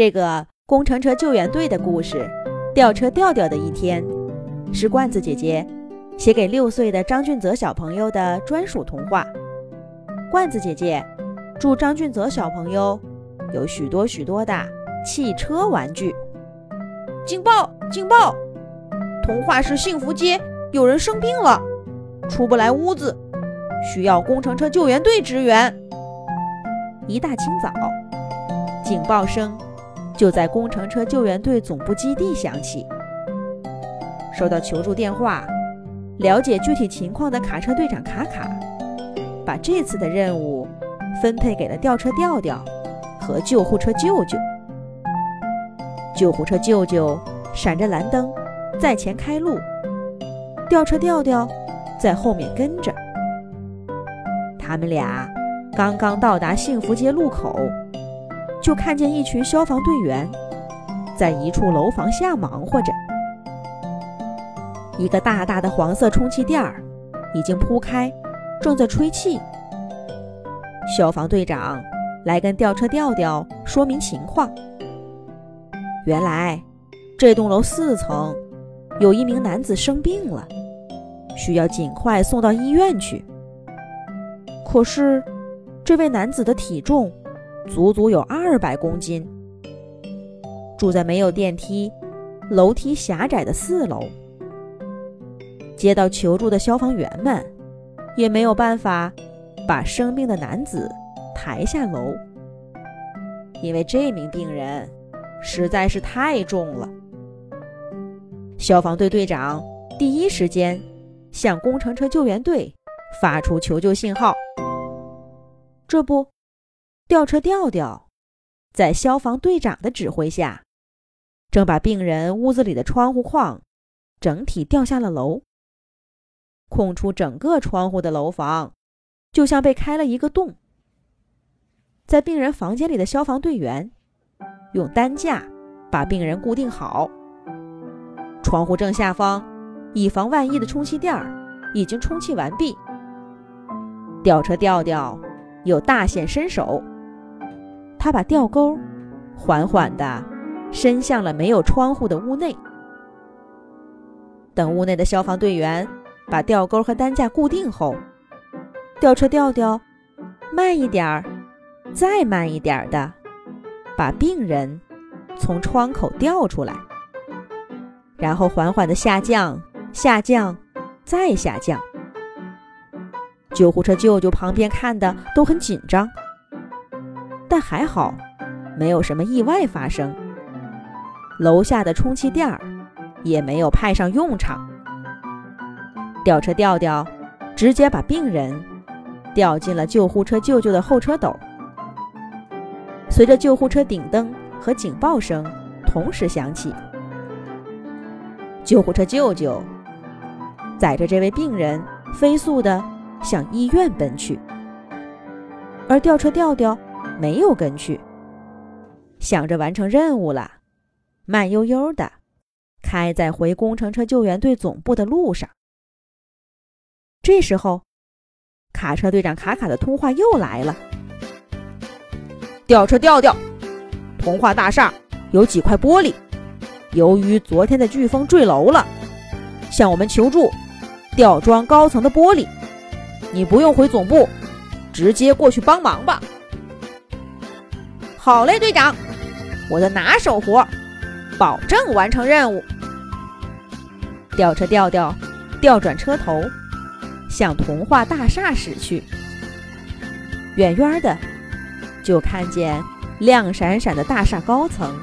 这个工程车救援队的故事，吊车吊吊的一天，是罐子姐姐写给六岁的张俊泽小朋友的专属童话。罐子姐姐祝张俊泽小朋友有许多许多的汽车玩具。警报！警报！童话市幸福街有人生病了，出不来屋子，需要工程车救援队支援。一大清早，警报声。就在工程车救援队总部基地响起，收到求助电话，了解具体情况的卡车队长卡卡，把这次的任务分配给了吊车调调和救护车舅舅。救护车舅舅闪着蓝灯在前开路，吊车调调在后面跟着。他们俩刚刚到达幸福街路口。就看见一群消防队员在一处楼房下忙活着，一个大大的黄色充气垫儿已经铺开，正在吹气。消防队长来跟吊车吊吊说明情况。原来这栋楼四层有一名男子生病了，需要尽快送到医院去。可是这位男子的体重。足足有二百公斤，住在没有电梯、楼梯狭窄的四楼。接到求助的消防员们也没有办法把生病的男子抬下楼，因为这名病人实在是太重了。消防队队长第一时间向工程车救援队发出求救信号，这不。吊车吊吊，在消防队长的指挥下，正把病人屋子里的窗户框整体吊下了楼。空出整个窗户的楼房，就像被开了一个洞。在病人房间里的消防队员，用担架把病人固定好。窗户正下方，以防万一的充气垫儿已经充气完毕。吊车吊吊又大显身手。他把吊钩缓缓地伸向了没有窗户的屋内。等屋内的消防队员把吊钩和担架固定后，吊车吊吊慢一点儿，再慢一点儿的把病人从窗口吊出来，然后缓缓地下降，下降，再下降。救护车舅舅旁边看的都很紧张。但还好，没有什么意外发生。楼下的充气垫儿也没有派上用场。吊车吊吊直接把病人吊进了救护车舅舅的后车斗。随着救护车顶灯和警报声同时响起，救护车舅舅载着这位病人飞速地向医院奔去，而吊车吊吊。没有跟去，想着完成任务了，慢悠悠的开在回工程车救援队总部的路上。这时候，卡车队长卡卡的通话又来了：“吊车吊吊，童话大厦有几块玻璃，由于昨天的飓风坠楼了，向我们求助吊装高层的玻璃。你不用回总部，直接过去帮忙吧。”好嘞，队长，我的拿手活，保证完成任务。吊车吊吊调转车头，向童话大厦驶去。远远的，就看见亮闪闪的大厦高层，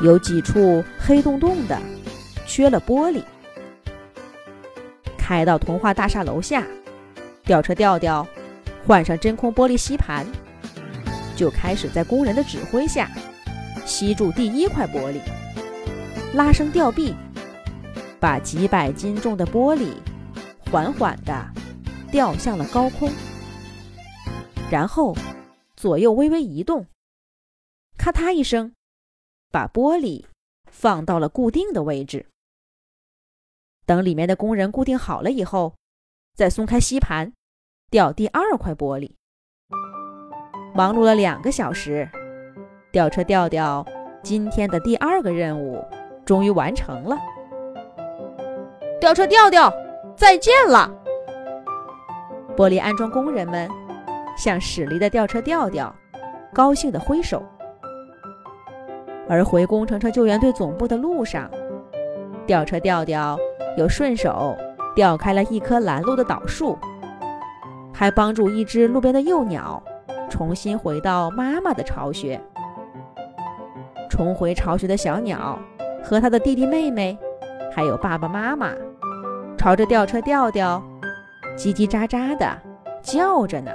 有几处黑洞洞的，缺了玻璃。开到童话大厦楼下，吊车吊吊换上真空玻璃吸盘。就开始在工人的指挥下吸住第一块玻璃，拉升吊臂，把几百斤重的玻璃缓缓地吊向了高空，然后左右微微移动，咔嗒一声，把玻璃放到了固定的位置。等里面的工人固定好了以后，再松开吸盘，吊第二块玻璃。忙碌了两个小时，吊车吊吊今天的第二个任务终于完成了。吊车吊吊，再见了！玻璃安装工人们向驶离的吊车吊吊高兴地挥手。而回工程车救援队总部的路上，吊车吊吊又顺手吊开了一棵拦路的倒树，还帮助一只路边的幼鸟重新回到妈妈的巢穴。重回巢穴的小鸟和它的弟弟妹妹，还有爸爸妈妈，朝着吊车吊吊叽叽喳喳的叫着呢。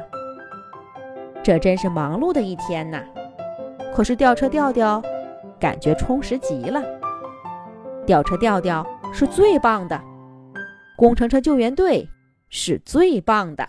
这真是忙碌的一天呐！可是吊车吊吊。感觉充实极了，吊车吊吊是最棒的，工程车救援队是最棒的。